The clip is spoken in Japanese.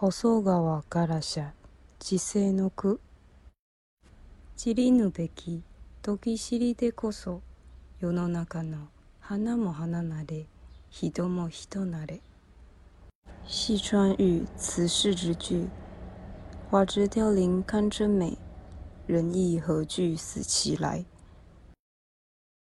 細川からしゃ時世の句。散りぬべき時知りでこそ世の中の花も花なれ人も人なれ。西川玉辞世之句。花枝凋零堪真美。人亦何惧死其来。